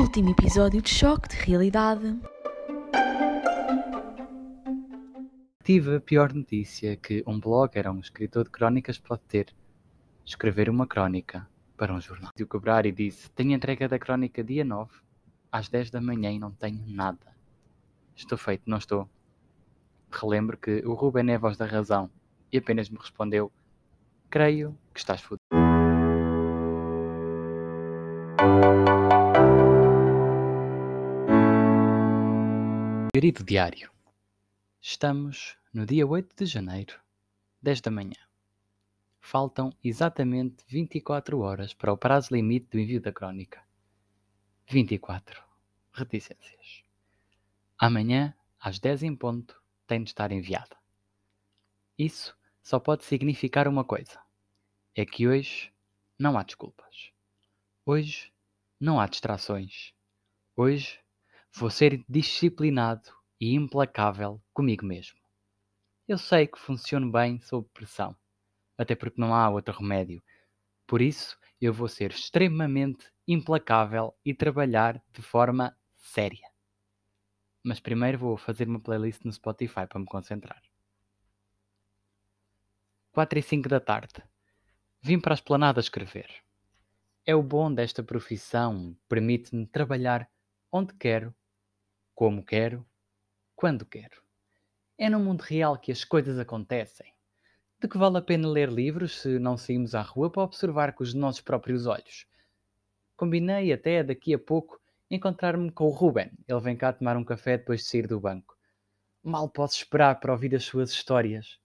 último episódio de Choque de Realidade. Tive a pior notícia que um blogger ou um escritor de crónicas pode ter. Escrever uma crónica para um jornal. De cobrar e disse: Tenho entrega da crónica dia 9, às 10 da manhã e não tenho nada. Estou feito, não estou. Relembro que o Ruben é a voz da razão e apenas me respondeu: Creio que estás fudido. Querido diário, estamos no dia 8 de janeiro, 10 da manhã. Faltam exatamente 24 horas para o prazo limite do envio da crónica. 24 reticências. Amanhã, às 10 em ponto, tem de estar enviada. Isso só pode significar uma coisa: é que hoje não há desculpas. Hoje não há distrações. Hoje vou ser disciplinado e implacável comigo mesmo. Eu sei que funciono bem sob pressão, até porque não há outro remédio. Por isso, eu vou ser extremamente implacável e trabalhar de forma séria. Mas primeiro vou fazer uma playlist no Spotify para me concentrar. 4 e 5 da tarde. Vim para a esplanada escrever. É o bom desta profissão, permite-me trabalhar onde quero, como quero, quando quero. É no mundo real que as coisas acontecem. De que vale a pena ler livros se não saímos à rua para observar com os nossos próprios olhos? Combinei até daqui a pouco encontrar-me com o Ruben. Ele vem cá tomar um café depois de sair do banco. Mal posso esperar para ouvir as suas histórias.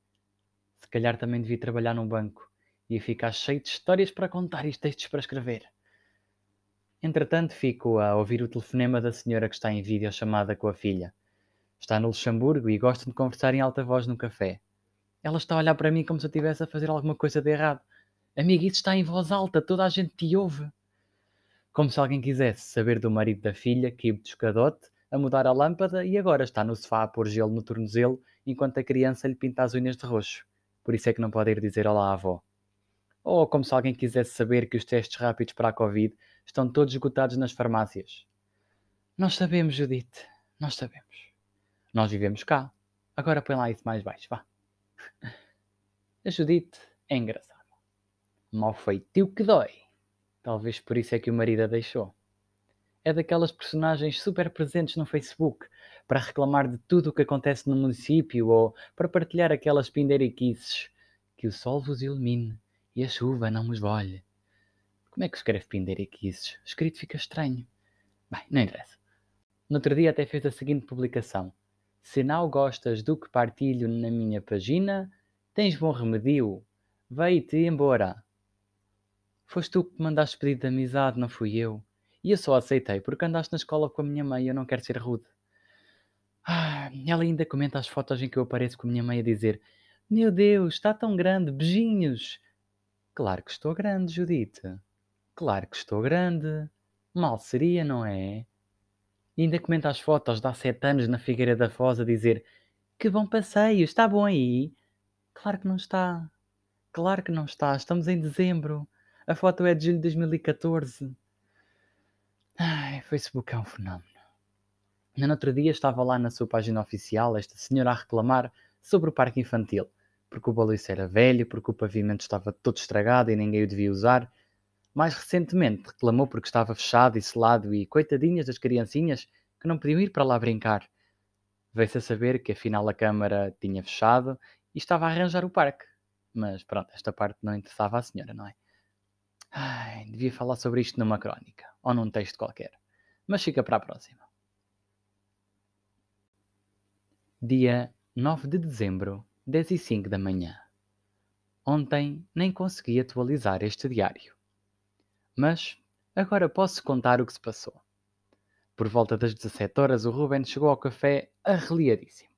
Se calhar também devia trabalhar num banco. Ia ficar cheio de histórias para contar e textos para escrever. Entretanto, fico a ouvir o telefonema da senhora que está em videochamada com a filha. Está no Luxemburgo e gosta de conversar em alta voz no café. Ela está a olhar para mim como se eu estivesse a fazer alguma coisa de errado. Amigo, isso está em voz alta, toda a gente te ouve. Como se alguém quisesse saber do marido da filha, que de escadote, a mudar a lâmpada e agora está no sofá a pôr gelo no tornozelo enquanto a criança lhe pinta as unhas de roxo. Por isso é que não pode ir dizer olá à avó. Ou como se alguém quisesse saber que os testes rápidos para a Covid estão todos esgotados nas farmácias. Nós sabemos, Judite. Nós sabemos. Nós vivemos cá. Agora põe lá isso mais baixo, vá. A Judite é engraçada. Mal feitio que dói. Talvez por isso é que o marido a deixou. É daquelas personagens super presentes no Facebook para reclamar de tudo o que acontece no município ou para partilhar aquelas pindeiriquices. Que o sol vos ilumine e a chuva não nos molhe. Como é que escreve pindeiriquices? Escrito fica estranho. Bem, não interessa. No outro dia até fez a seguinte publicação. Se não gostas do que partilho na minha página, tens bom remédio. Vai-te embora. Foste tu que mandaste pedido de amizade, não fui eu. E eu só aceitei porque andaste na escola com a minha mãe e eu não quero ser rude. Ah, ela ainda comenta as fotos em que eu apareço com a minha mãe a dizer: Meu Deus, está tão grande, beijinhos. Claro que estou grande, Judite. Claro que estou grande. Mal seria, não é? E ainda comenta as fotos de há sete anos na Figueira da Foz a dizer: Que bom passeio, está bom aí? Claro que não está. Claro que não está. Estamos em dezembro. A foto é de julho de 2014. Ai, Facebook é um fenómeno. No outro dia estava lá na sua página oficial esta senhora a reclamar sobre o parque infantil, porque o baliço era velho, porque o pavimento estava todo estragado e ninguém o devia usar. Mais recentemente reclamou porque estava fechado e selado e coitadinhas das criancinhas que não podiam ir para lá brincar. Veio-se a saber que afinal a Câmara tinha fechado e estava a arranjar o parque. Mas pronto, esta parte não interessava à senhora, não é? Ai, devia falar sobre isto numa crónica ou num texto qualquer. Mas fica para a próxima. Dia 9 de dezembro, 10 e 5 da manhã. Ontem nem consegui atualizar este diário. Mas agora posso contar o que se passou. Por volta das 17 horas, o Ruben chegou ao café arreliadíssimo.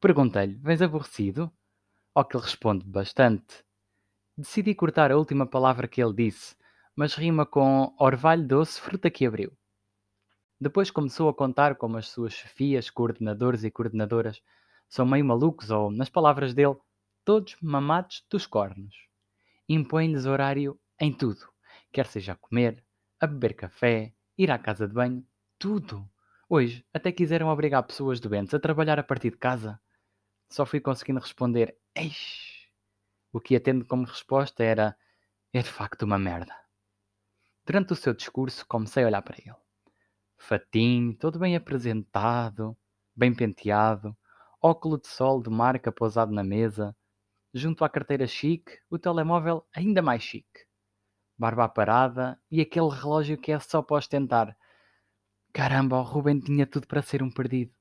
Perguntei-lhe: Vens aborrecido? Ao que ele responde bastante. Decidi cortar a última palavra que ele disse, mas rima com orvalho doce, fruta que abriu. Depois começou a contar como as suas chefias, coordenadores e coordenadoras são meio malucos ou, nas palavras dele, todos mamados dos cornos. Impõe-lhes horário em tudo, quer seja a comer, a beber café, ir à casa de banho, tudo. Hoje, até quiseram obrigar pessoas doentes a trabalhar a partir de casa. Só fui conseguindo responder, Eish! O que atendo como resposta era, é de facto uma merda. Durante o seu discurso, comecei a olhar para ele. Fatinho, todo bem apresentado, bem penteado, óculo de sol de marca pousado na mesa, junto à carteira chique, o telemóvel ainda mais chique. Barba parada e aquele relógio que é só para ostentar. Caramba, o Ruben tinha tudo para ser um perdido.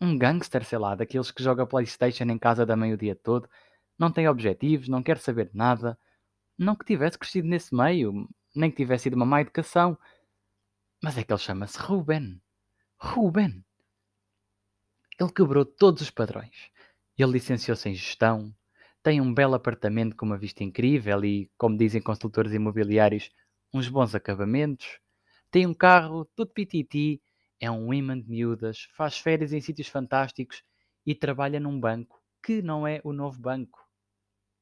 Um gangster, sei lá, daqueles que joga Playstation em casa da mãe o dia todo, não tem objetivos, não quer saber de nada. Não que tivesse crescido nesse meio, nem que tivesse sido uma má educação. Mas é que ele chama-se Ruben. Ruben. Ele quebrou todos os padrões. Ele licenciou-se em gestão, tem um belo apartamento com uma vista incrível e, como dizem consultores imobiliários, uns bons acabamentos. Tem um carro todo pititi, é um imã de miúdas, faz férias em sítios fantásticos e trabalha num banco que não é o novo banco.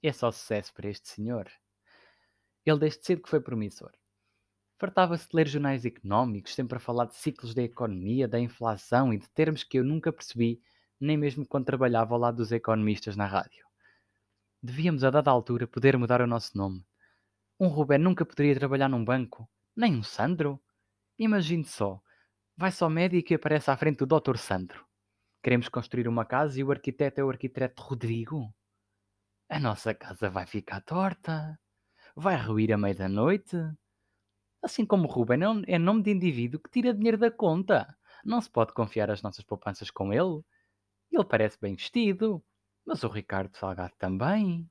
É só sucesso para este senhor. Ele desde cedo que foi promissor. Fartava-se de ler jornais económicos, sempre a falar de ciclos da economia, da inflação e de termos que eu nunca percebi, nem mesmo quando trabalhava ao lado dos economistas na rádio. Devíamos, a dada altura, poder mudar o nosso nome. Um Rubén nunca poderia trabalhar num banco, nem um Sandro. Imagine só, vai só médico e aparece à frente do Dr. Sandro. Queremos construir uma casa e o arquiteto é o arquiteto Rodrigo. A nossa casa vai ficar torta. Vai ruir à meia da noite. Assim como Ruben é nome de indivíduo que tira dinheiro da conta. Não se pode confiar as nossas poupanças com ele. Ele parece bem vestido, mas o Ricardo Salgado também.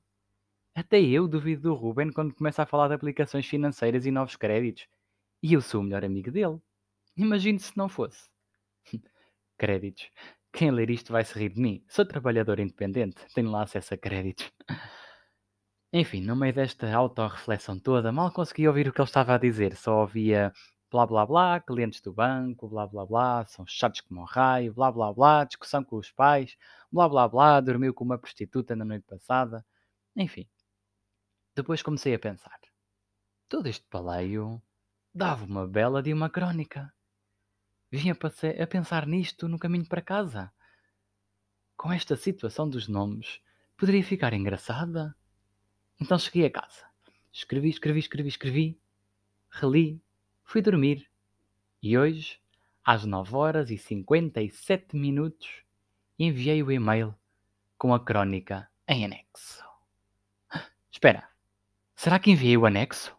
Até eu duvido do Ruben quando começa a falar de aplicações financeiras e novos créditos. E eu sou o melhor amigo dele. Imagine se não fosse. créditos. Quem ler isto vai se rir de mim. Sou trabalhador independente. Tenho lá acesso a créditos. Enfim, no meio desta autorreflexão toda, mal consegui ouvir o que ele estava a dizer. Só ouvia blá blá blá, clientes do banco, blá blá blá, são chatos como um raio, blá blá blá, discussão com os pais, blá blá blá, dormiu com uma prostituta na noite passada. Enfim. Depois comecei a pensar. Todo este paleio dava uma bela de uma crónica. Vinha a pensar nisto no caminho para casa. Com esta situação dos nomes, poderia ficar engraçada. Então cheguei a casa. Escrevi, escrevi, escrevi, escrevi, reli, Fui dormir e hoje, às 9 horas e 57 minutos, enviei o e-mail com a crónica em anexo. Espera, será que enviei o anexo?